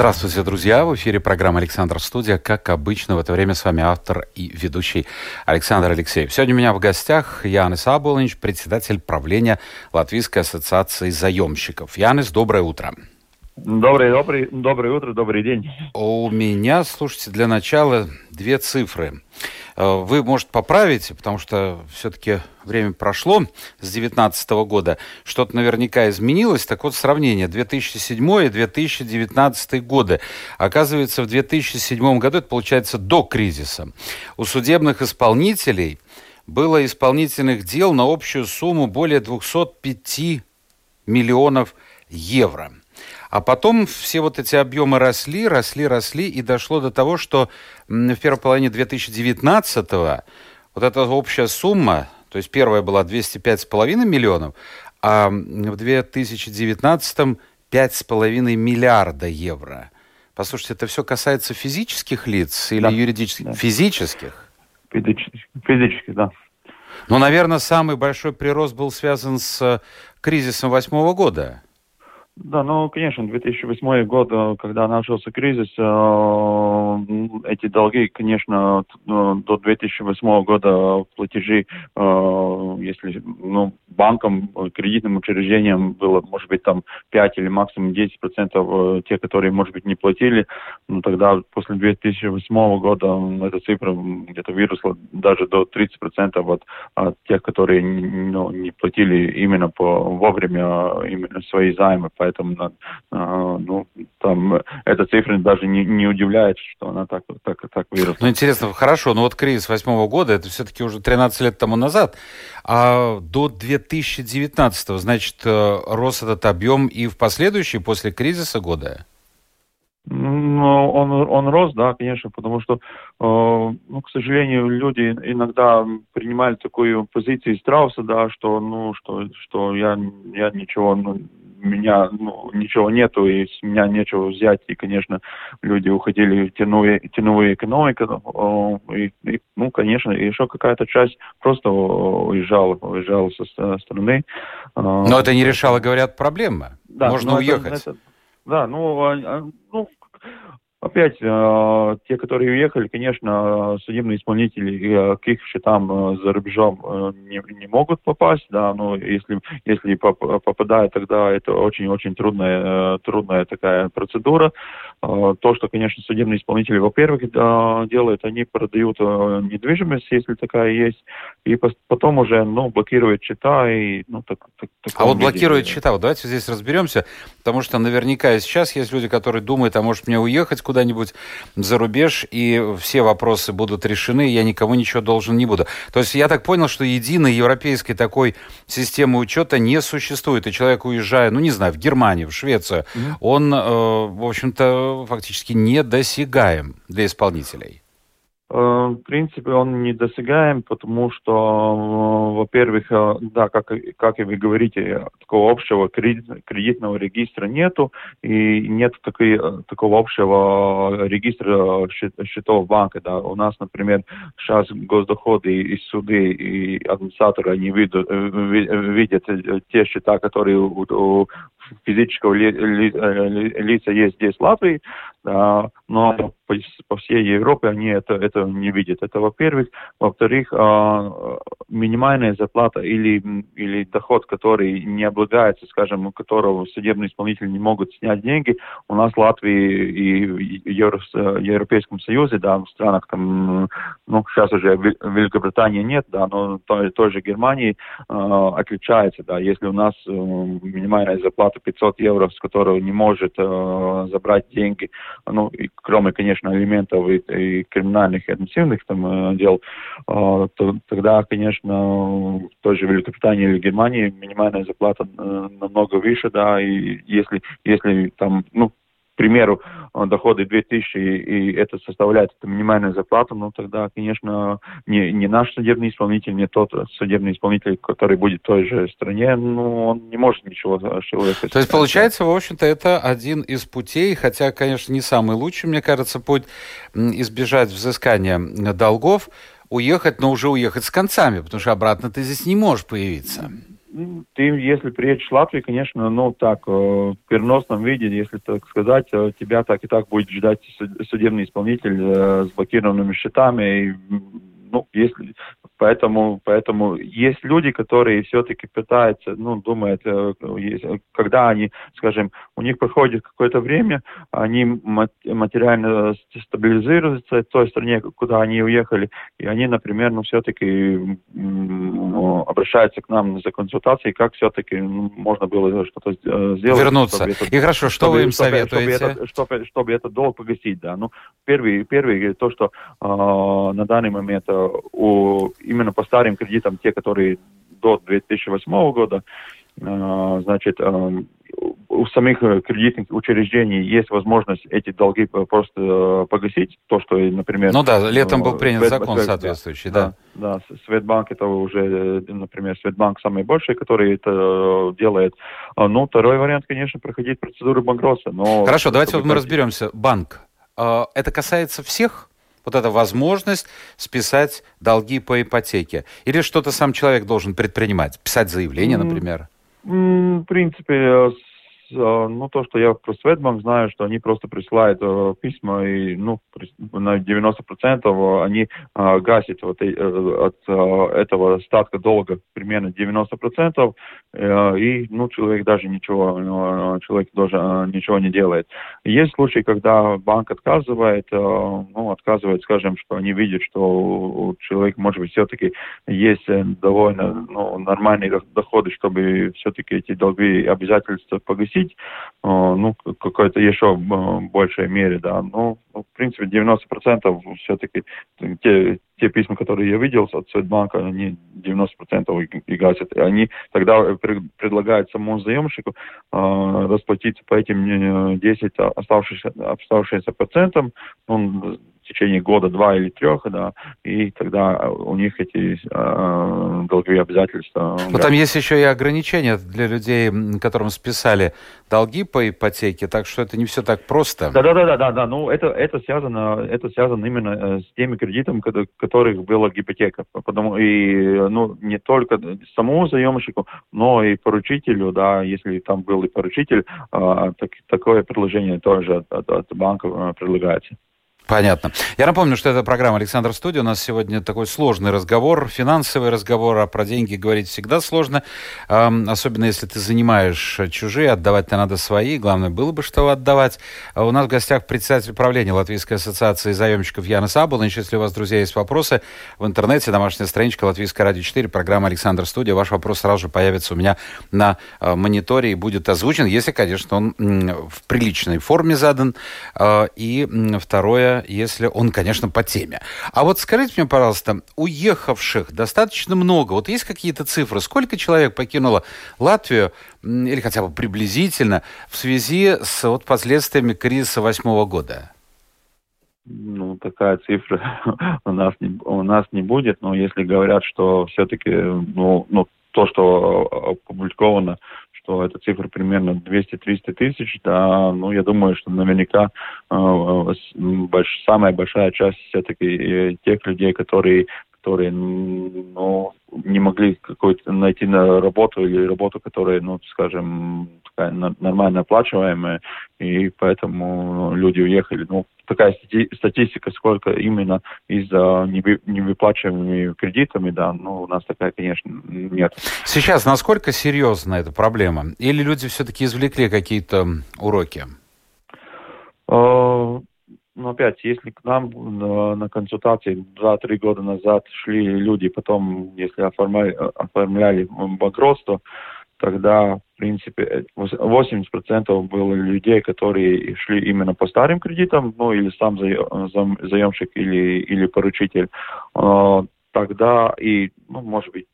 Здравствуйте, друзья! В эфире программа «Александр Студия». Как обычно, в это время с вами автор и ведущий Александр Алексеев. Сегодня у меня в гостях Янис Абулович, председатель правления Латвийской ассоциации заемщиков. Янис, доброе утро! Доброе, доброе, доброе утро, добрый день. У меня, слушайте, для начала две цифры. Э, вы, может, поправите, потому что все-таки время прошло с 2019 года. Что-то наверняка изменилось. Так вот, сравнение 2007 и 2019 годы. Оказывается, в 2007 году, это получается до кризиса, у судебных исполнителей было исполнительных дел на общую сумму более 205 миллионов евро – а потом все вот эти объемы росли, росли, росли, и дошло до того, что в первой половине 2019-го вот эта общая сумма, то есть первая была 205,5 миллионов, а в 2019-м 5,5 миллиарда евро. Послушайте, это все касается физических лиц или да. юридических? Да. Физических? Физических, физических, да. Ну, наверное, самый большой прирост был связан с кризисом восьмого года. Да, ну, конечно, 2008 год, э, когда начался кризис, э, эти долги, конечно, э, до 2008 года платежи, если ну, банкам, кредитным учреждениям было, может быть, там 5 или максимум 10 процентов те, которые, может быть, не платили, но тогда после 2008 года эта цифра где-то выросла даже до 30 процентов от, от тех, которые ну, не платили именно по вовремя именно свои займы. Поэтому поэтому ну, там эта цифра даже не, не удивляет, что она так, так, так выросла. Ну, интересно, хорошо, но вот кризис восьмого года, это все-таки уже 13 лет тому назад, а до 2019, значит, э, рос этот объем и в последующие, после кризиса года? Ну, он, он рос, да, конечно, потому что, э, ну, к сожалению, люди иногда принимали такую позицию Страуса, да, что, ну, что, что я, я ничего, ну, меня ну, ничего нету, и с меня нечего взять. И, конечно, люди уходили в тяновую, тяновую экономику. И, и, ну, конечно, еще какая-то часть просто уезжала, уезжала со страны. Но это не решало, говорят, проблемы. Да, Можно уехать. Это, да, ну, а, а, ну, Опять, э, те, которые уехали, конечно, судебные исполнители э, к их счетам э, за рубежом э, не, не могут попасть, да, но если, если поп попадают, тогда это очень-очень трудная, э, трудная такая процедура. Э, то, что, конечно, судебные исполнители, во-первых, э, делают, они продают э, недвижимость, если такая есть, и потом уже, ну, блокируют счета и, ну, так, так А вот блокируют счета, вот давайте здесь разберемся, потому что наверняка сейчас есть люди, которые думают, а может мне уехать куда-нибудь за рубеж, и все вопросы будут решены, я никому ничего должен не буду. То есть я так понял, что единой европейской такой системы учета не существует, и человек, уезжая, ну не знаю, в Германию, в Швецию, mm-hmm. он, э, в общем-то, фактически недосягаем для исполнителей. Э, в принципе, он недосягаем, потому что, э, во-первых, э, да, как, как и вы говорите, такого общего кредитного регистра нету, и нет такой, такого общего регистра счетов банка. Да. У нас, например, сейчас госдоходы и суды, и администраторы, они видят, видят те счета, которые у, у физического ли, ли, лица есть здесь в Латвии, да, но по, по всей Европе они это, это не видят. Это во-первых. Во-вторых, а, минимальная зарплата или, или доход, который не облагается, скажем, у которого судебные исполнители не могут снять деньги, у нас в Латвии и в Европейском Союзе, да, в странах там, ну, сейчас уже Великобритании нет, да, но той, той же Германии э, отличается, да, если у нас э, минимальная зарплата 500 евро, с которого не может э, забрать деньги, ну, и кроме, конечно, элементов и, и криминальных, и административных там дел, э, то, тогда, конечно, в той же Великобритании или Германии минимальная зарплата э, намного выше, да, и если, если там, ну, примеру, доходы 2000, и это составляет это минимальную зарплату, ну тогда, конечно, не, не наш судебный исполнитель, не тот судебный исполнитель, который будет в той же стране, ну, он не может ничего человека. То есть, получается, в общем-то, это один из путей, хотя, конечно, не самый лучший, мне кажется, путь избежать взыскания долгов, уехать, но уже уехать с концами, потому что обратно ты здесь не можешь появиться. Ты, если приедешь в Латвию, конечно, ну так, э, в переносном виде, если так сказать, э, тебя так и так будет ждать судебный исполнитель э, с блокированными счетами. И, ну, если Поэтому, поэтому есть люди, которые все-таки пытаются, ну, думают, э, когда они, скажем, у них проходит какое-то время, они материально стабилизируются в той стране, куда они уехали, и они, например, ну, все-таки обращаются к нам за консультацией, как все-таки ну, можно было что-то э, сделать. Вернуться. Это, и хорошо, что чтобы, вы им чтобы, советуете? Чтобы, это, чтобы, чтобы этот долг погасить, да. Ну, первый, первый то, что э, на данный момент э, у именно по старым кредитам, те, которые до 2008 года, э, значит, э, у самих кредитных учреждений есть возможность эти долги просто погасить. То, что, например... Ну да, летом был принят Свет, закон соответствующий, да. Да, да. Светбанк это уже, например, Светбанк самый большой, который это делает. Ну, второй вариант, конечно, проходить процедуру банкротства. Но Хорошо, давайте вот мы разберемся. Банк. Это касается всех вот эта возможность списать долги по ипотеке? Или что-то сам человек должен предпринимать? Писать заявление, например? В принципе, Э, ну, то, что я про Светбанк знаю, что они просто присылают э, письма, и, ну, на 90% они э, гасят вот, э, от э, этого статка долга примерно 90%, э, и, ну, человек даже ничего, э, человек даже э, ничего не делает. Есть случаи, когда банк отказывает, э, ну, отказывает, скажем, что они видят, что у человека, может быть, все-таки есть э, довольно ну, нормальные доходы, чтобы все-таки эти долги и обязательства погасить, платить, э, ну, какой-то еще э, большей мере, да. Ну, в принципе, 90% все-таки те, те письма, которые я видел от Светбанка, они 90% и, гасят. И они тогда предлагают самому заемщику э, расплатиться по этим 10 оставшихся, оставшимся процентам. Он течение года, два или трех, да, и тогда у них эти э, долговые обязательства. Но там есть еще и ограничения для людей, которым списали долги по ипотеке, так что это не все так просто. Да, да, да, да, да, да. Ну это это связано, это связано именно э, с теми кредитами, которых была гипотека, потому и ну не только самому заемщику, но и поручителю, да, если там был и поручитель, э, так, такое предложение тоже от, от, от банка э, предлагается. Понятно. Я напомню, что это программа «Александр Студия». У нас сегодня такой сложный разговор, финансовый разговор, а про деньги говорить всегда сложно. Особенно если ты занимаешь чужие, отдавать-то надо свои. Главное, было бы что отдавать. А у нас в гостях председатель правления Латвийской ассоциации заемщиков Яна Сабулович. Если у вас, друзья, есть вопросы, в интернете домашняя страничка Латвийская радио 4, программа «Александр Студия». Ваш вопрос сразу же появится у меня на а, мониторе и будет озвучен, если, конечно, он в приличной форме задан. А, и второе, если он, конечно, по теме. А вот скажите мне, пожалуйста, уехавших достаточно много. Вот есть какие-то цифры? Сколько человек покинуло Латвию, или хотя бы приблизительно, в связи с вот, последствиями кризиса восьмого года? ну, такая цифра у нас не, у нас не будет, но если говорят, что все-таки, ну, ну, то, что опубликовано что эта цифра примерно 200-300 тысяч, да, ну, я думаю, что наверняка э, больш, самая большая часть все-таки э, тех людей, которые которые, ну, не могли какой-то найти на работу или работу, которая, ну, скажем, такая нормально оплачиваемая, и поэтому люди уехали. Ну, такая статистика, сколько именно из-за невыплачиваемыми кредитами, да, ну, у нас такая, конечно, нет. Сейчас насколько серьезна эта проблема? Или люди все-таки извлекли какие-то уроки? А, ну, опять, если к нам на, на консультации 2-3 года назад шли люди, потом, если оформляли, оформляли банкротство, тогда, в принципе, 80% было людей, которые шли именно по старым кредитам, ну, или сам заемщик, или, или поручитель. Тогда и, ну, может быть,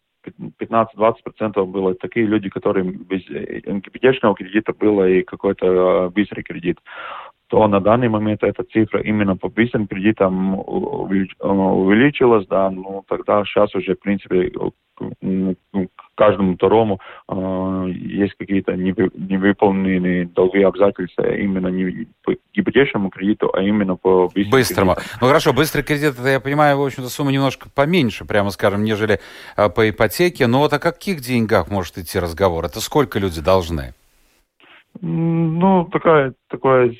15-20% было такие люди, которые без ипотечного кредита было и какой-то быстрый кредит. То на данный момент эта цифра именно по быстрым кредитам увеличилась, да, ну тогда сейчас уже, в принципе, каждому второму э, есть какие-то невыполненные долговые обязательства именно не по ипотечному кредиту, а именно по быстрому. Быстрому. Ну хорошо, быстрый кредит, это я понимаю, в общем-то, сумма немножко поменьше, прямо скажем, нежели э, по ипотеке. Но вот о каких деньгах может идти разговор? Это сколько люди должны? Ну, такая, такое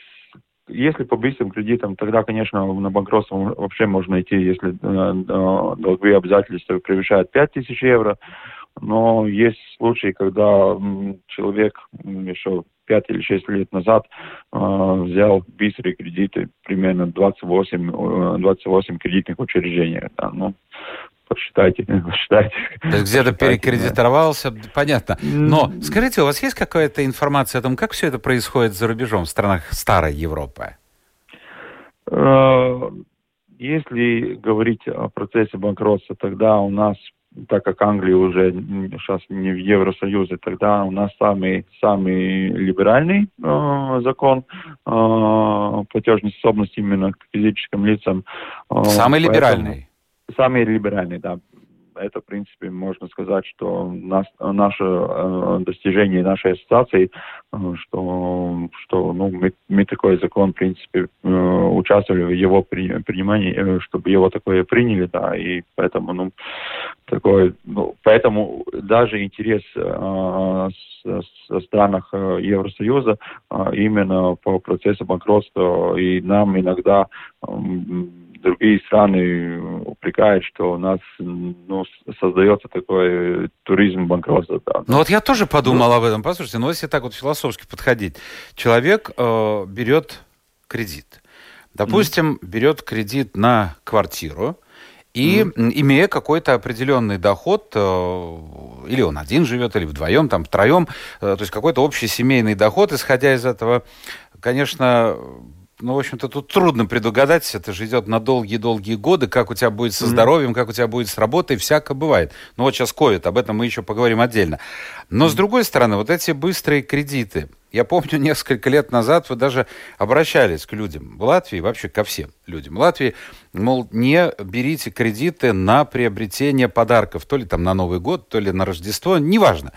если по быстрым кредитам, тогда, конечно, на банкротство вообще можно идти, если э, э, долговые обязательства превышают 5000 евро. Но есть случаи, когда человек еще 5 или 6 лет назад э, взял быстрые кредиты, примерно 28, 28 кредитных учреждений. Да, ну, посчитайте, посчитайте. То есть где-то перекредитовался, да. понятно. Но скажите, у вас есть какая-то информация о том, как все это происходит за рубежом, в странах старой Европы? Э, если говорить о процессе банкротства, тогда у нас, так как Англия уже сейчас не в Евросоюзе, тогда у нас самый, самый либеральный э, закон э, платежной способности именно к физическим лицам. Э, самый поэтому... либеральный? Самый либеральный, да. Это, в принципе, можно сказать, что нас, наше э, достижение нашей ассоциации, э, что, что ну, мы, мы такой закон, в принципе, э, участвовали в его при, принимании, чтобы его такое приняли, да, и поэтому, ну, такой, ну, поэтому даже интерес со странах Евросоюза именно по процессу банкротства, и нам иногда другие страны упрекают, что у нас ну, создается такой туризм банкротства. Да. Ну вот я тоже подумал ну, об этом. Послушайте, ну если так вот философски подходить. Человек э, берет кредит. Допустим, mm берет кредит на квартиру, и mm имея какой-то определенный доход, э, или он один живет, или вдвоем, там, втроем, э, то есть какой-то общий семейный доход, исходя из этого, конечно, ну, в общем-то, тут трудно предугадать, это же идет на долгие-долгие годы, как у тебя будет со здоровьем, как у тебя будет с работой, всяко бывает. Ну, вот сейчас ковид, об этом мы еще поговорим отдельно. Но, с другой стороны, вот эти быстрые кредиты, я помню, несколько лет назад вы даже обращались к людям в Латвии, вообще ко всем людям в Латвии, мол, не берите кредиты на приобретение подарков, то ли там на Новый год, то ли на Рождество, неважно.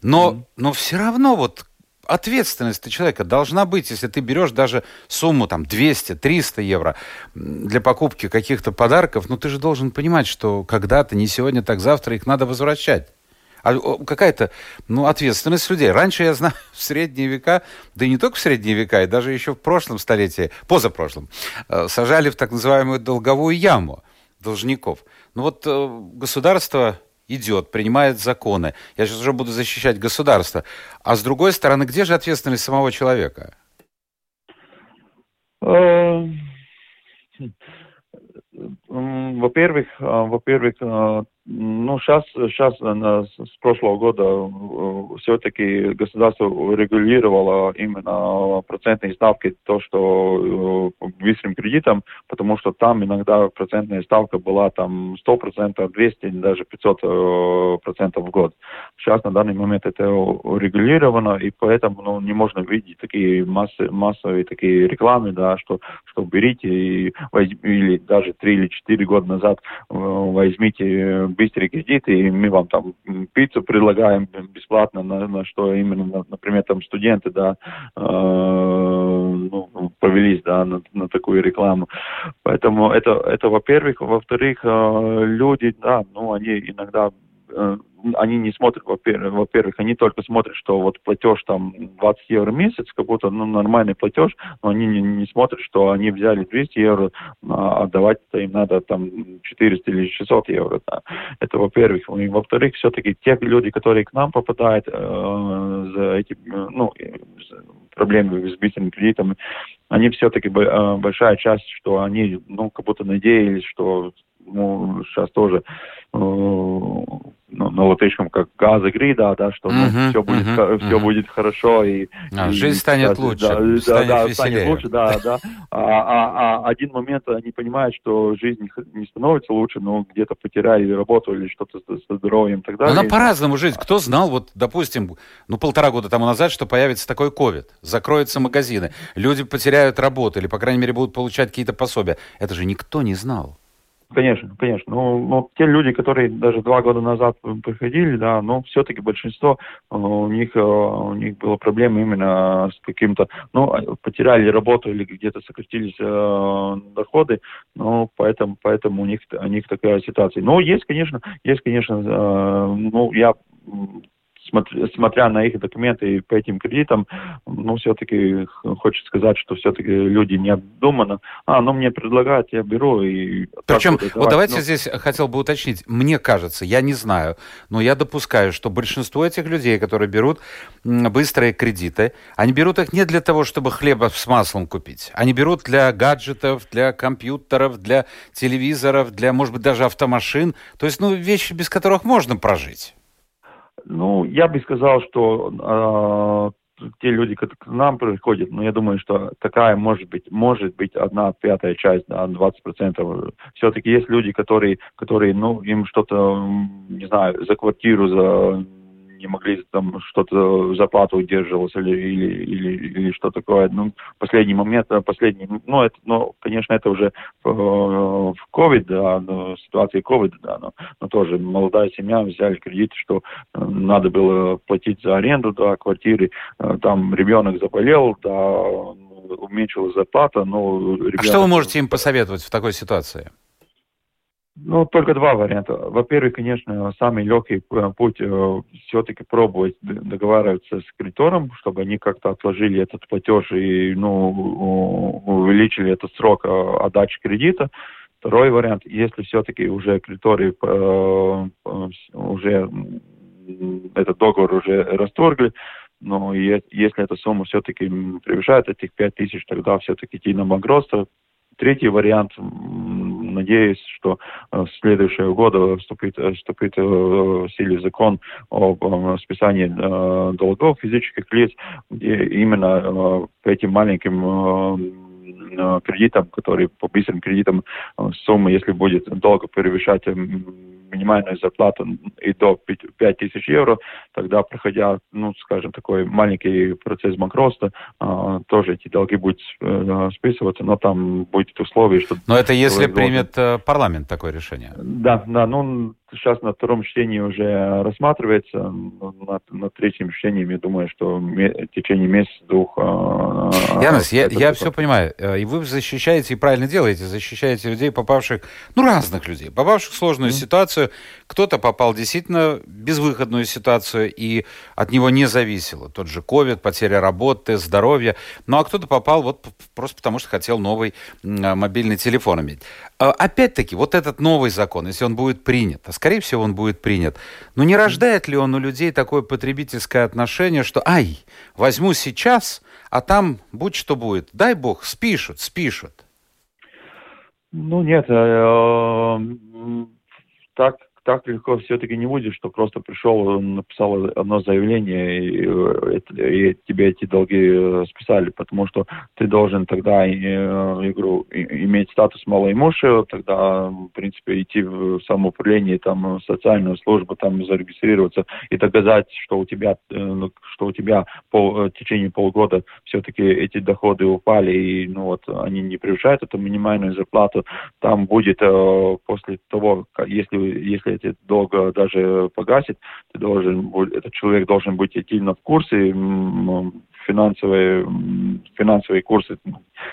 Но, но все равно вот ответственность человека должна быть, если ты берешь даже сумму там 200-300 евро для покупки каких-то подарков, ну ты же должен понимать, что когда-то, не сегодня, так завтра их надо возвращать. А какая-то, ну, ответственность людей. Раньше, я знаю, в средние века, да и не только в средние века, и даже еще в прошлом столетии, позапрошлом, э, сажали в так называемую долговую яму должников. Ну вот э, государство идет, принимает законы. Я сейчас уже буду защищать государство. А с другой стороны, где же ответственность самого человека? Э, во-первых, э, во-первых, э, ну, сейчас, сейчас с прошлого года э, все-таки государство регулировало именно процентные ставки, то, что э, быстрым кредитом, потому что там иногда процентная ставка была там 100%, 200, даже 500% процентов в год. Сейчас на данный момент это регулировано, и поэтому ну, не можно видеть такие массы, массовые такие рекламы, да, что, что берите и, или даже 3 или 4 года назад э, возьмите быстрые кредиты, и мы вам там пиццу предлагаем бесплатно, на, на что именно, например, там студенты, да, э, ну, повелись, да, на, на такую рекламу. Поэтому это, это во-первых. Во-вторых, э, люди, да, ну, они иногда они не смотрят, во-первых, они только смотрят, что вот платеж там 20 евро в месяц, как будто ну, нормальный платеж, но они не, не смотрят, что они взяли 200 евро, а отдавать-то им надо там 400 или 600 евро. Да. Это во-первых. И во-вторых, все-таки те люди, которые к нам попадают э, за эти, ну, проблемы с быстрым кредитом, они все-таки э, большая часть, что они, ну, как будто надеялись, что ну, сейчас тоже э, ну, на латышском как газа грида, да, что ну, uh-huh, все будет uh-huh, все uh-huh. будет хорошо и, а, и жизнь станет да, лучше, да, станет да, веселее. станет лучше, да, да. А, а, а один момент они понимают, что жизнь не становится лучше, но где-то потеряли работу или что-то со здоровьем и так далее. Она по-разному жизнь. Кто знал, вот, допустим, ну полтора года тому назад, что появится такой ковид, закроются магазины, люди потеряют работу или, по крайней мере, будут получать какие-то пособия. Это же никто не знал. Конечно, конечно. Ну, ну, те люди, которые даже два года назад приходили, да, но все-таки большинство э, у них э, у них было проблемы именно с каким-то, ну, а, потеряли работу или где-то сократились э, доходы, ну, поэтому, поэтому у них у них такая ситуация. Но есть, конечно, есть, конечно, э, ну, я смотря на их документы по этим кредитам, ну, все-таки хочется сказать, что все-таки люди не обдуманно. А, ну, мне предлагают, я беру и... Причем, вот, вот давайте ну... здесь хотел бы уточнить. Мне кажется, я не знаю, но я допускаю, что большинство этих людей, которые берут быстрые кредиты, они берут их не для того, чтобы хлеба с маслом купить. Они берут для гаджетов, для компьютеров, для телевизоров, для, может быть, даже автомашин. То есть, ну, вещи, без которых можно прожить. Ну, я бы сказал, что э, те люди, которые к нам приходят, ну, я думаю, что такая может быть, может быть одна пятая часть, да, 20%. Все-таки есть люди, которые, которые, ну, им что-то, не знаю, за квартиру, за не могли там что-то зарплату удерживалось или, или, или, или что такое. Ну, последний момент, э, последний, ну, это, ну, конечно, это уже в, в COVID, да, но, ситуации COVID, да, но, но тоже молодая семья взяли кредит, что э, надо было платить за аренду, да, квартиры, э, там ребенок заболел, да, уменьшилась зарплата, но... Ребенок... А что вы можете им посоветовать в такой ситуации? Ну, только два варианта. Во-первых, конечно, самый легкий э, путь э, все-таки пробовать договариваться с кредитором, чтобы они как-то отложили этот платеж и ну, увеличили этот срок э, отдачи кредита. Второй вариант, если все-таки уже кредиторы уже этот договор уже расторгли, но если эта сумма все-таки превышает этих 5 тысяч, тогда все-таки идти на банкротство, Третий вариант, надеюсь, что э, с следующего года вступит, э, вступит э, в силе закон об списании долгов физических лиц, где именно по этим маленьким кредитам, которые по быстрым кредитам сумма, если будет долго превышать минимальную зарплату и до 5 тысяч евро, тогда, проходя, ну, скажем, такой маленький процесс банкротства, э, тоже эти долги будут э, списываться, но там будет условие, что... Но это если примет э, парламент такое решение? Да, да, ну, сейчас на втором чтении уже рассматривается. На, на третьем чтении, я думаю, что в течение месяца-двух... А, Янис, я, я все понимаю. Э, и вы защищаете, и правильно делаете, защищаете людей, попавших, ну, разных людей, попавших в сложную mm-hmm. ситуацию. Кто-то попал действительно в безвыходную ситуацию, и от него не зависело. Тот же ковид, потеря работы, здоровья. Ну, а кто-то попал вот просто потому, что хотел новый мобильный телефон иметь. А, опять-таки, вот этот новый закон, если он будет принят, а скорее всего он будет принят, но не рождает ли он у людей такое потребительское отношение, что «ай, возьму сейчас, а там будь что будет, дай бог, спишут, спишут». Ну нет, э, так так легко все-таки не будет, что просто пришел, написал одно заявление, и, и, и тебе эти долги э, списали, потому что ты должен тогда, э, игру, иметь статус малоимущего, тогда, в принципе, идти в самоуправление, там, в социальную службу, там, зарегистрироваться и доказать, что у тебя, э, ну, что у тебя пол, в течение полгода все-таки эти доходы упали, и, ну, вот, они не превышают эту минимальную зарплату, там будет после того, если, если если долго даже погасит, ты должен, этот человек должен быть активно в курсе, финансовые, финансовые курсы,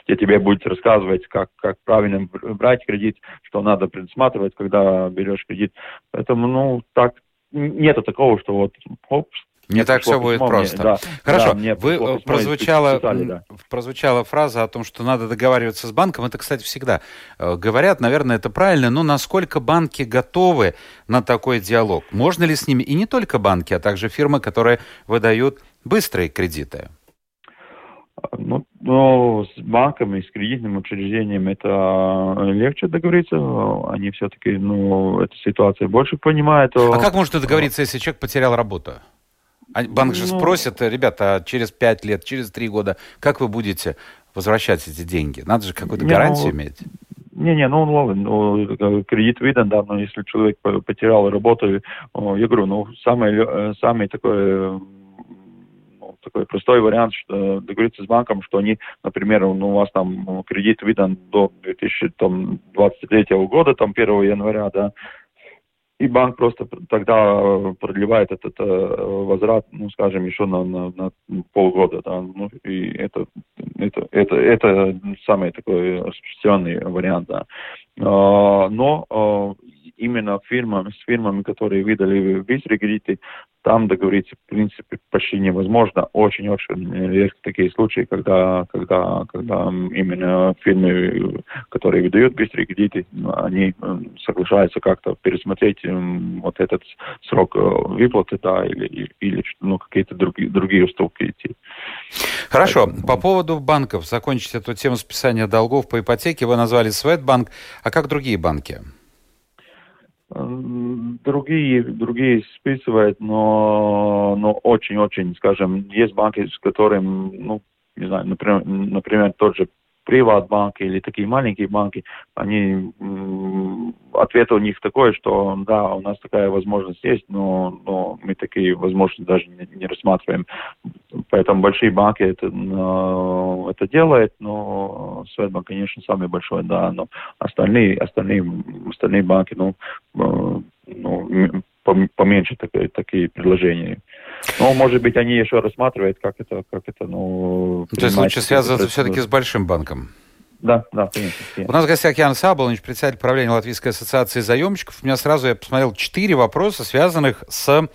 где тебе будет рассказывать, как, как правильно брать кредит, что надо предусматривать, когда берешь кредит. Поэтому, ну, так, нету такого, что вот, оп, не так все будет мне, просто. Да, Хорошо, да, вы э, прозвучала, писали, да. прозвучала фраза о том, что надо договариваться с банком. Это, кстати, всегда э, говорят, наверное, это правильно, но насколько банки готовы на такой диалог? Можно ли с ними, и не только банки, а также фирмы, которые выдают быстрые кредиты? Ну, Но с банками, с кредитным учреждением это легче договориться. Они все-таки, ну, эту ситуацию больше понимают. А как можно договориться, если человек потерял работу? А банк же ну, спросит, ребята, а через пять лет, через три года, как вы будете возвращать эти деньги? Надо же какую-то гарантию ну, иметь. Не-не, ну ладно, ну, кредит виден, да, но если человек потерял работу, я говорю, ну, самый, э, самый такой такой простой вариант, что договориться с банком, что они, например, ну, у вас там кредит выдан до 2023 года, там 1 января, да, и банк просто тогда продлевает этот э, возврат, ну, скажем, еще на, на, на полгода, да, ну, и это, это, это, это самый такой распространенный вариант, да. А, но а, именно фирмами, с фирмами, которые выдали быстрые кредиты, там договориться, в принципе, почти невозможно. Очень-очень редко такие случаи, когда, когда, когда именно фирмы, которые выдают быстрые кредиты, они соглашаются как-то пересмотреть вот этот срок э, выплаты, да, или, или ну, какие-то другие, другие уступки идти. Хорошо. Поэтому... По поводу банков, закончить эту тему списания долгов по ипотеке, вы назвали Светбанк, а как другие банки? Другие, другие списывают, но, но очень-очень, скажем, есть банки, с которыми, ну, не знаю, например, например тот же приват-банки или такие маленькие банки, они, ответ у них такой, что да, у нас такая возможность есть, но, но мы такие возможности даже не, не рассматриваем. Поэтому большие банки это, это делают, но Светбанк, конечно, самый большой, да, но остальные, остальные, остальные банки, ну, э, ну поменьше такие, такие предложения. Но, может быть, они еще рассматривают, как это, как это, ну... То есть лучше связываться все-таки с большим банком? Да, да, конечно. У нас в гостях Ян Саболович, председатель правления Латвийской ассоциации заемщиков. У меня сразу, я посмотрел, четыре вопроса, связанных с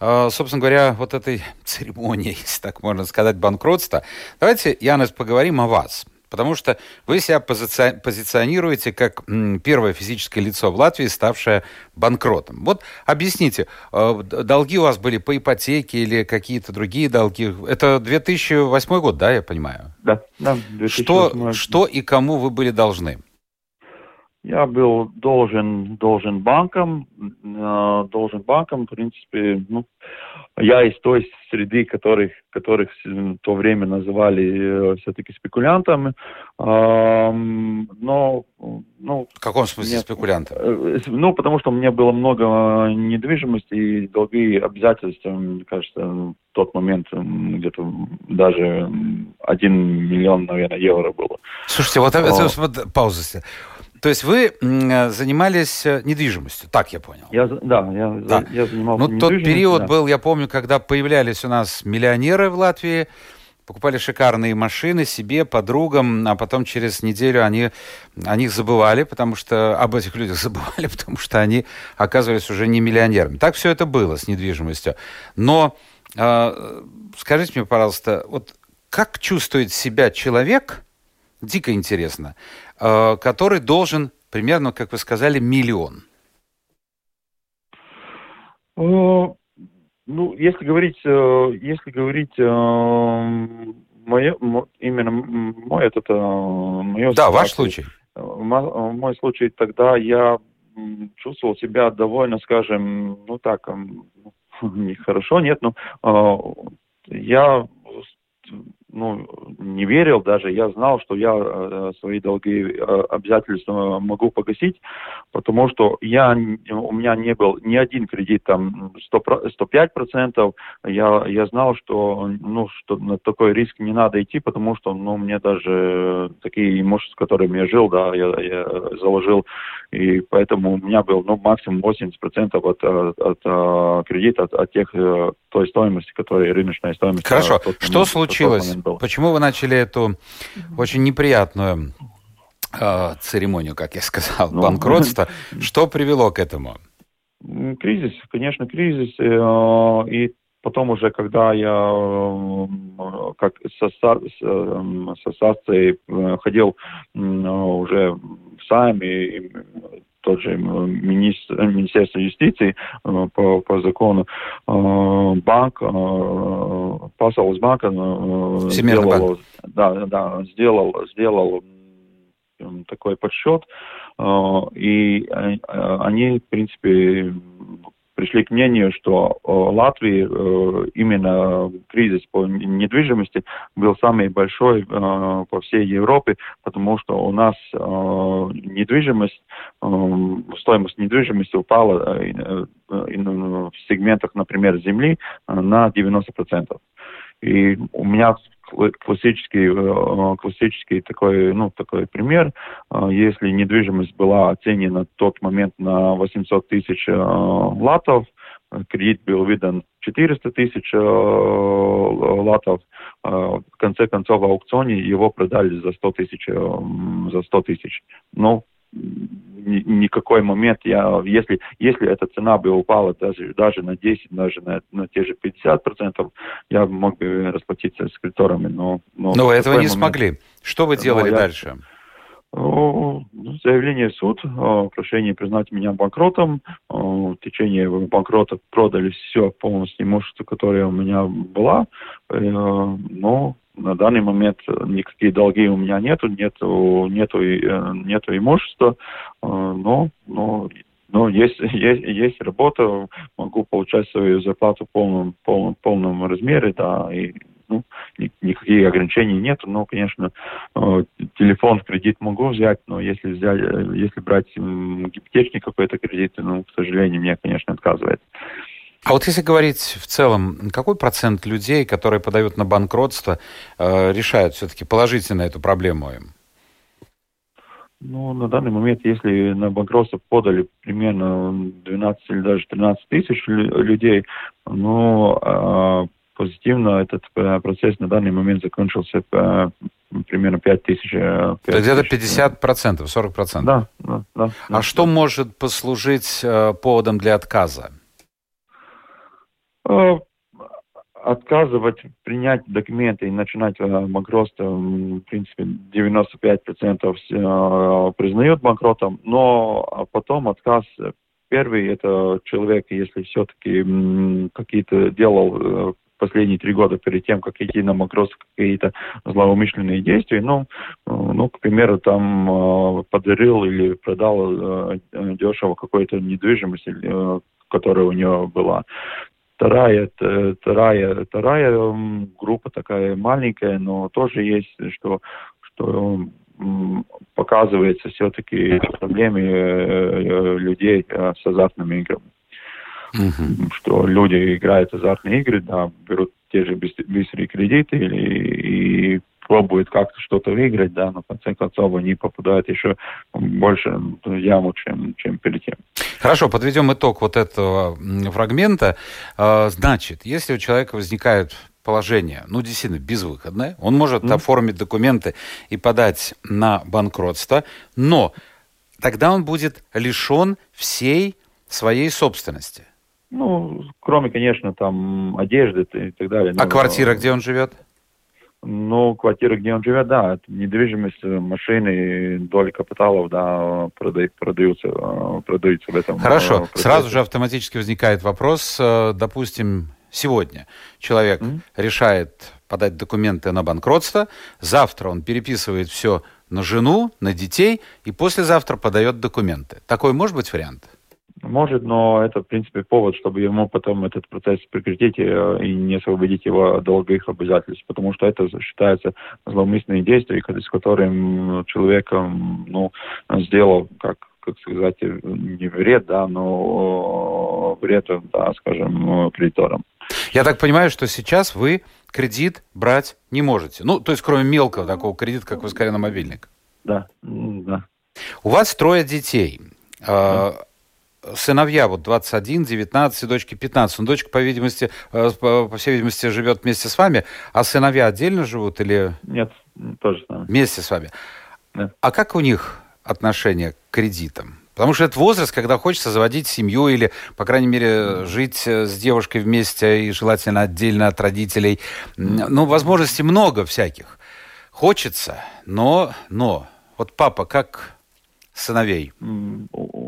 э, собственно говоря, вот этой церемонией, если так можно сказать, банкротства. Давайте, Янес, поговорим о вас. Потому что вы себя позици... позиционируете как первое физическое лицо в Латвии, ставшее банкротом. Вот объясните, э, долги у вас были по ипотеке или какие-то другие долги? Это 2008 год, да, я понимаю? Да, да. 2008. Что, что и кому вы были должны? Я был должен, должен банкам, э, должен банкам, в принципе, ну, я из той среды, которых, которых в то время называли э, все-таки спекулянтами, э, но, ну... В каком смысле нет, спекулянтом? Э, ну, потому что у меня было много недвижимости и долги обязательства, мне кажется, в тот момент где-то даже один миллион, наверное, евро было. Слушайте, вот, вот, вот пауза. То есть вы занимались э, недвижимостью, так я понял? Я, да, я, да. я занимался Ну, тот период да. был, я помню, когда появлялись у нас миллионеры в Латвии, покупали шикарные машины себе, подругам, а потом через неделю они о них забывали, потому что об этих людях забывали, потому что они оказывались уже не миллионерами. Так все это было с недвижимостью. Но э, скажите мне, пожалуйста, вот как чувствует себя человек, дико интересно, Э, который должен примерно, как вы сказали, миллион. Э, ну, если говорить, э, если говорить мое, именно мой этот, мое Да, ваш случай. Мой случай тогда я чувствовал себя довольно, скажем, ну так, нехорошо, нет, но я ну, не верил даже, я знал, что я э, свои долги э, обязательства могу погасить, потому что я, у меня не был ни один кредит там 100, 105%, я, я знал, что, ну, что на такой риск не надо идти, потому что, ну, мне даже такие имущества, с которыми я жил, да, я, я заложил, и поэтому у меня был, ну, максимум 80% от, от, от, от кредита, от, от тех, э, той стоимости, которая рыночная стоимость. Хорошо, что случилось? Почему вы начали эту очень неприятную э, церемонию, как я сказал, ну, банкротство? Что привело к этому? Кризис, конечно, кризис. Э, и потом уже, когда я как со, со ассоциацией э, ходил уже в САМ, и, тот же министр, Министерство юстиции по, по закону, банк, Пасалс банк сделал, да, да, сделал, сделал такой подсчет, и они, в принципе, пришли к мнению, что э, Латвии э, именно кризис по недвижимости был самый большой э, по всей Европе, потому что у нас недвижимость, стоимость недвижимости упала в сегментах, например, земли на 90%. И у меня классический, классический такой, ну, такой пример. Если недвижимость была оценена в тот момент на 800 тысяч латов, кредит был выдан 400 тысяч латов, в конце концов в аукционе его продали за 100 тысяч, за 100 тысяч. Ну, никакой момент, я, если, если эта цена бы упала даже, даже на 10, даже на, на те же 50 процентов, я мог бы расплатиться с кредиторами, но... Но, но вы этого не момент... смогли. Что вы делали я... дальше? Заявление в суд, прошение признать меня банкротом. В течение банкрота продали все полностью имущество, которое у меня было. Э, но на данный момент никакие долги у меня нету, нету, нету, э, нету имущества, э, но, но, но есть, есть, есть работа, могу получать свою зарплату в полном, полном, полном размере, да, и ну, никаких ограничений нет, но, конечно, э, телефон в кредит могу взять, но если взять, если брать гипотечный какой-то кредит, ну, к сожалению, мне, конечно, отказывает. А вот если говорить в целом, какой процент людей, которые подают на банкротство, э, решают все-таки положительно эту проблему им? Ну, на данный момент, если на банкротство подали примерно 12 или даже 13 тысяч людей, ну, э, позитивно этот э, процесс на данный момент закончился э, примерно 5 тысяч. 5 То есть где-то 50 процентов, 40 процентов? Да, да, да. А да. что может послужить поводом для отказа? Э, отказывать принять документы и начинать э, банкротство, в принципе, 95% э, признают банкротом, но а потом отказ первый это человек, если все-таки какие-то делал последние три года перед тем, как идти на банкротство, какие-то злоумышленные действия, ну, ну, к примеру, там подарил или продал дешево какую-то недвижимость, которая у него была вторая, вторая, вторая группа такая маленькая, но тоже есть, что, что показывается все-таки проблемы э, людей э, с азартными играми. Mm-hmm. Что люди играют азартные игры, да, берут те же быстрые кредиты или и пробуют как-то что-то выиграть, да, но в конце концов они попадают еще больше в яму, чем, чем перед тем. Хорошо, подведем итог вот этого фрагмента. А, значит, если у человека возникает положение, ну, действительно, безвыходное, он может mm. оформить документы и подать на банкротство, но тогда он будет лишен всей своей собственности. Ну, кроме, конечно, там одежды и так далее. А квартира, где он живет? Ну, квартира, где он живет, да, недвижимость, машины, доли капиталов, да, продают, продаются, продаются в этом. Хорошо, э, процессе. сразу же автоматически возникает вопрос, э, допустим, сегодня человек mm-hmm. решает подать документы на банкротство, завтра он переписывает все на жену, на детей, и послезавтра подает документы. Такой может быть вариант? Может, но это, в принципе, повод, чтобы ему потом этот процесс прекратить э, и не освободить его от долговых обязательств, потому что это считается злоумышленные действия, с которым человек ну, сделал, как как сказать, не вред, да, но вред, да, скажем, кредиторам. Я так понимаю, что сейчас вы кредит брать не можете. Ну, то есть, кроме мелкого такого кредита, как вы сказали, на мобильник. Да, да. У вас трое детей. Да сыновья, вот 21, 19, дочки 15. Но дочка, по видимости, э, по, всей видимости, живет вместе с вами, а сыновья отдельно живут или... Нет, тоже с нами. Вместе с вами. Да. А как у них отношение к кредитам? Потому что это возраст, когда хочется заводить семью или, по крайней мере, жить э, с девушкой вместе и желательно отдельно от родителей. Ну, возможностей много всяких. Хочется, но, но. Вот папа как сыновей?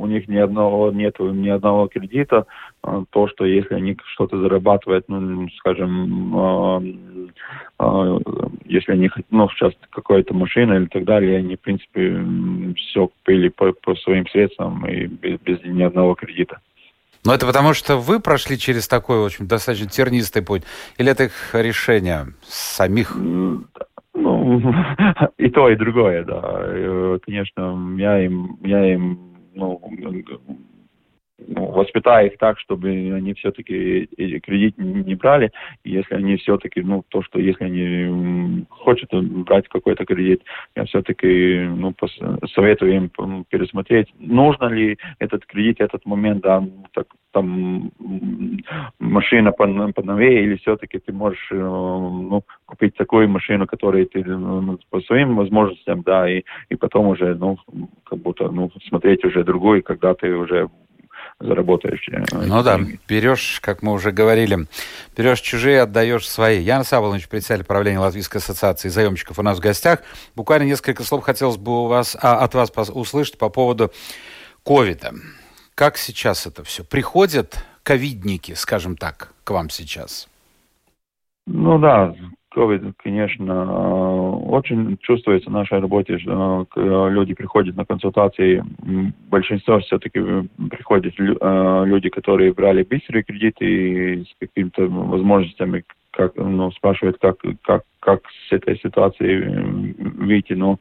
у них ни одного нет ни одного кредита, а, то, что если они что-то зарабатывают, ну, скажем, а, а, если они, ну, сейчас какая-то машина или так далее, они, в принципе, все купили по, по своим средствам и без, без ни одного кредита. Но это потому, что вы прошли через такой, в общем, достаточно тернистый путь? Или это их решение самих? Ну, и то, и другое, да. Э, конечно, я им, я им ну, воспитая их так, чтобы они все-таки кредит не брали. если они все-таки, ну, то, что если они хотят брать какой-то кредит, я все-таки, ну, советую им пересмотреть, нужно ли этот кредит, этот момент, да, так, там машина поновее, или все-таки ты можешь, э, ну, купить такую машину, которую ты ну, по своим возможностям, да, и, и потом уже, ну, как будто, ну, смотреть уже другой, когда ты уже заработаешь. Э, ну да, берешь, как мы уже говорили, берешь чужие, отдаешь свои. Ян Саволович, председатель правления Латвийской ассоциации заемщиков у нас в гостях. Буквально несколько слов хотелось бы у вас, а, от вас услышать по поводу ковида. Как сейчас это все? Приходят ковидники, скажем так, к вам сейчас? Ну да, COVID, конечно, очень чувствуется в нашей работе, э, люди приходят на консультации. Большинство все-таки приходят э, люди, которые брали быстрые кредиты и с какими-то возможностями, как, ну, спрашивают, как, как, как с этой ситуации выйти. Но,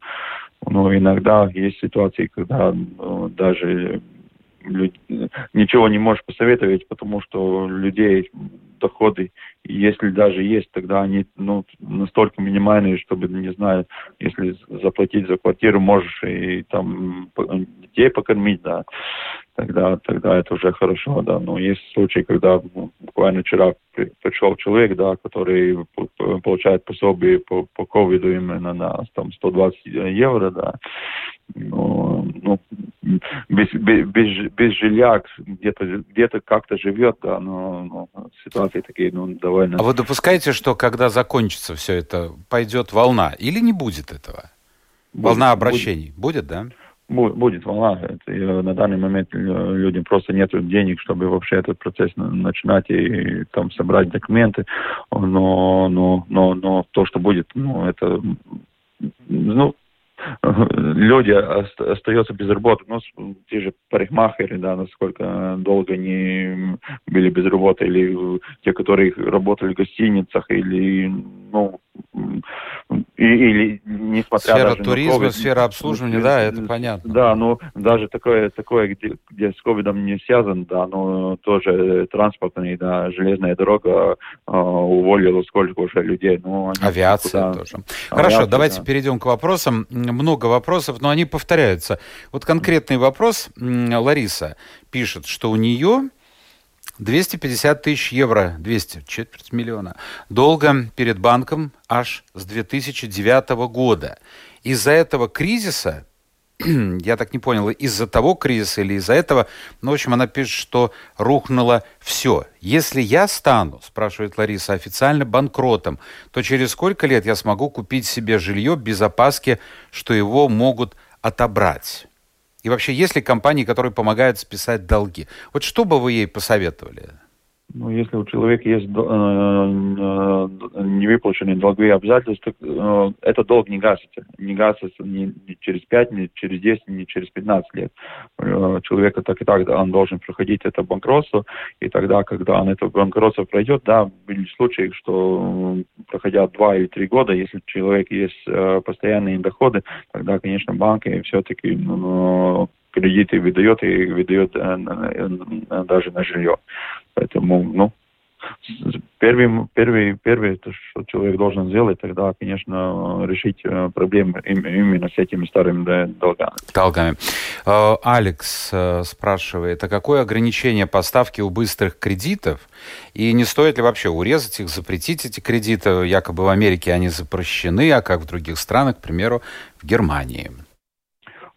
но иногда есть ситуации, когда даже ничего не можешь посоветовать, потому что людей доходы, если даже есть, тогда они ну, настолько минимальные, чтобы, не знаю, если заплатить за квартиру, можешь и там детей покормить, да, тогда, тогда это уже хорошо, да. Но есть случаи, когда ну, буквально вчера пришел человек, да, который получает пособие по, по ковиду именно на там, 120 евро, да. Ну, ну, без, без, без, жилья где-то где как-то живет, да, но, но ситуации такие, ну, довольно... А вы допускаете, что когда закончится все это, пойдет волна или не будет этого? Будет, волна обращений будет, будет да? будет волна. Это, на данный момент э, людям просто нет денег, чтобы вообще этот процесс начинать и, и там собрать документы. Но, но, но, но то, что будет, ну, это ну, люди остаются без работы. Ну, те же парикмахеры, да, насколько долго они были без работы, или те, которые работали в гостиницах, или, ну, и, или несмотря сфера даже туризма, на COVID, сфера обслуживания, да, это понятно. Да, ну даже такое, такое где, где с ковидом не связан, да, но тоже транспортная, да, железная дорога э, уволила сколько уже людей. Ну, Авиация куда... тоже. Хорошо, Авиация, давайте да. перейдем к вопросам. Много вопросов, но они повторяются. Вот конкретный вопрос. Лариса пишет, что у нее 250 тысяч евро, 200, четверть миллиона, долга перед банком аж с 2009 года. Из-за этого кризиса, я так не понял, из-за того кризиса или из-за этого, ну, в общем, она пишет, что рухнуло все. Если я стану, спрашивает Лариса, официально банкротом, то через сколько лет я смогу купить себе жилье без опаски, что его могут отобрать? И вообще, есть ли компании, которые помогают списать долги? Вот что бы вы ей посоветовали? Ну, если у человека есть э, э, невыплаченные долговые обязательства, э, этот долг не гасится. Не гасится ни, ни через 5, ни через 10, ни через 15 лет. Э, человека так и так он должен проходить это банкротство, и тогда, когда он это банкротство пройдет, да, были случаи, что проходя 2 или 3 года, если у человека есть э, постоянные доходы, тогда, конечно, банки все-таки ну, кредиты выдает и выдает э, э, даже на жилье. Поэтому, ну, первый, первый, первый, то, что человек должен сделать, тогда, конечно, решить э, проблемы именно с этими старыми долгами. Долгами. Алекс спрашивает, а какое ограничение поставки у быстрых кредитов? И не стоит ли вообще урезать их, запретить эти кредиты? Якобы в Америке они запрещены, а как в других странах, к примеру, в Германии?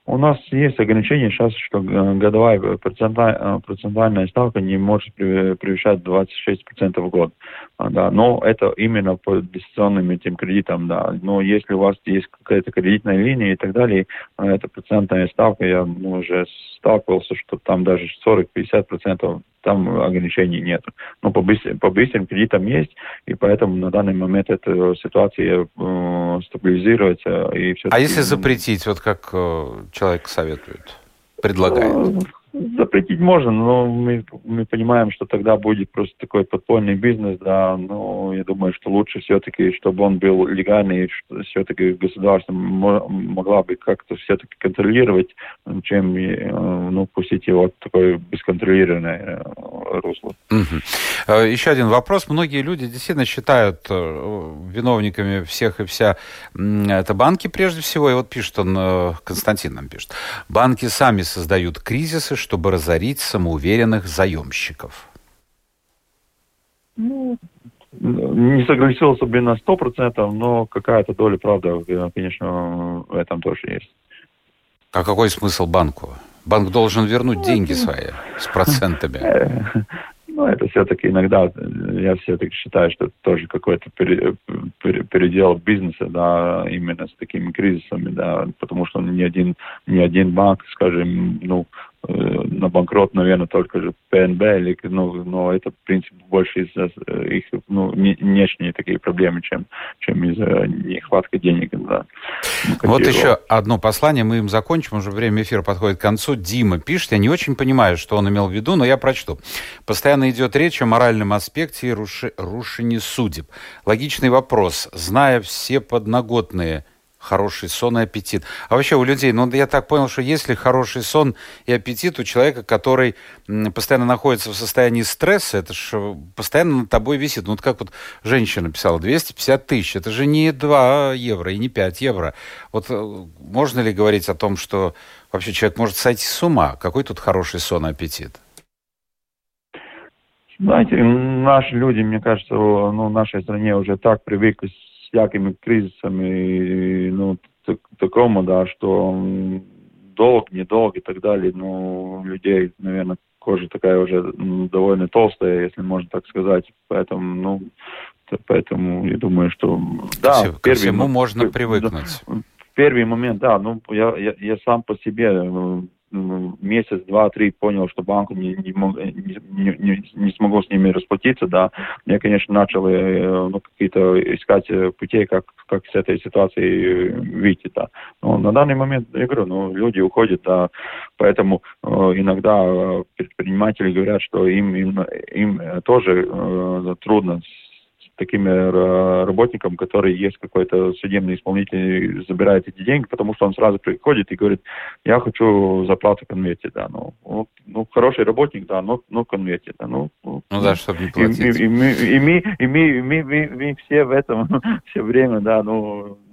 У нас есть ограничение сейчас, что годовая процентальная ставка не может превышать 26% в год. А, да, но это именно по дистанционным этим кредитам, да. Но если у вас есть какая-то кредитная линия и так далее, это процентная ставка, я ну, уже сталкивался, что там даже 40-50% там ограничений нет. Но по, быстрым, по быстрым кредитам есть, и поэтому на данный момент эта ситуация э, стабилизируется. И а если запретить, вот как э, человек советует, предлагает? Запретить можно, но мы, мы понимаем, что тогда будет просто такой подпольный бизнес, да, но я думаю, что лучше все-таки, чтобы он был легальный, что все-таки государство могла бы как-то все-таки контролировать, чем э, ну, пустить его в такое бесконтролированное э, русло. Угу. Еще один вопрос. Многие люди действительно считают э, виновниками всех и вся это банки прежде всего, и вот пишет он, Константин нам пишет, банки сами создают кризисы, чтобы разорить самоуверенных заемщиков? Ну, не согласился бы на сто процентов, но какая-то доля правды, конечно, в этом тоже есть. А какой смысл банку? Банк должен вернуть ну, деньги свои с процентами. Ну, это все-таки иногда, я все-таки считаю, что это тоже какой-то передел бизнеса, да, именно с такими кризисами, да, потому что ни один, ни один банк, скажем, ну, на банкрот, наверное, только же ПНБ, или, ну, но это, в принципе, больше из-за э, их ну, внешние такие проблемы, чем, чем из-за нехватки денег. Да. Вот еще одно послание, мы им закончим, уже время эфира подходит к концу. Дима пишет, я не очень понимаю, что он имел в виду, но я прочту. Постоянно идет речь о моральном аспекте и руши, рушении судеб. Логичный вопрос. Зная все подноготные хороший сон и аппетит. А вообще у людей, ну я так понял, что если хороший сон и аппетит у человека, который постоянно находится в состоянии стресса, это же постоянно над тобой висит. Ну вот как вот женщина писала, 250 тысяч, это же не 2 евро и не 5 евро. Вот э, можно ли говорить о том, что вообще человек может сойти с ума? Какой тут хороший сон и аппетит? Знаете, наши люди, мне кажется, ну, в нашей стране уже так привыкли всякими кризисами, ну, так, такому, да, что долг, недолг и так далее, ну, у людей, наверное, кожа такая уже довольно толстая, если можно так сказать, поэтому, ну, поэтому я думаю, что да, Все, первый, ко всему можно привыкнуть. Первый момент, да, ну я, я, я сам по себе месяц, два, три понял, что банку не, не, не, не, не смогу с ними расплатиться, да, я, конечно, начал э, ну, какие-то искать э, путей, как, как с этой ситуации выйти, да. Но на данный момент, я говорю, ну, люди уходят, да, поэтому э, иногда предприниматели говорят, что им, им, им тоже э, трудно таким работникам, которые есть какой-то судебный исполнитель, забирает эти деньги, потому что он сразу приходит и говорит, я хочу зарплату конверте, да, ну, ну, ну хороший работник, да, но, но в конверте, да, ну, ну, ну да, чтобы не платить. И, и, и, мы, и, мы, и, мы, и мы, мы, мы все в этом все время, да, ну, ну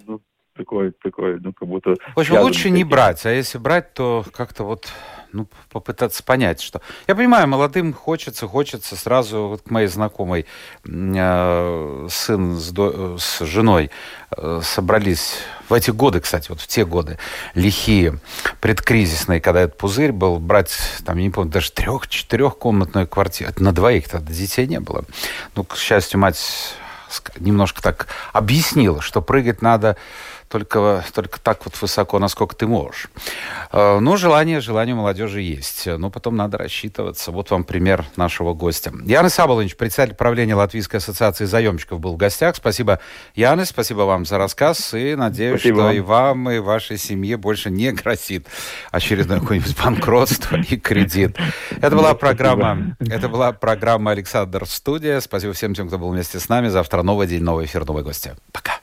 такой, такой, ну, как будто... В общем, лучше не брать, а если брать, то как-то вот ну, попытаться понять, что... Я понимаю, молодым хочется, хочется сразу, вот к моей знакомой э, сын с, до, с женой э, собрались в эти годы, кстати, вот в те годы, лихие, предкризисные, когда этот пузырь был, брать, там, я не помню, даже трех-четырехкомнатную квартиру. Это на двоих тогда детей не было. Ну, к счастью, мать немножко так объяснила, что прыгать надо только, только так вот высоко, насколько ты можешь. Э, ну, желание, желание молодежи есть. Но потом надо рассчитываться. Вот вам пример нашего гостя. Янис Аболович, председатель правления Латвийской ассоциации заемщиков, был в гостях. Спасибо, Янис, спасибо вам за рассказ. И надеюсь, спасибо. что и вам, и вашей семье больше не грозит очередное какое-нибудь банкротство и кредит. Это была программа, это была программа Александр Студия. Спасибо всем тем, кто был вместе с нами. Завтра новый день, новый эфир, новые гости. Пока.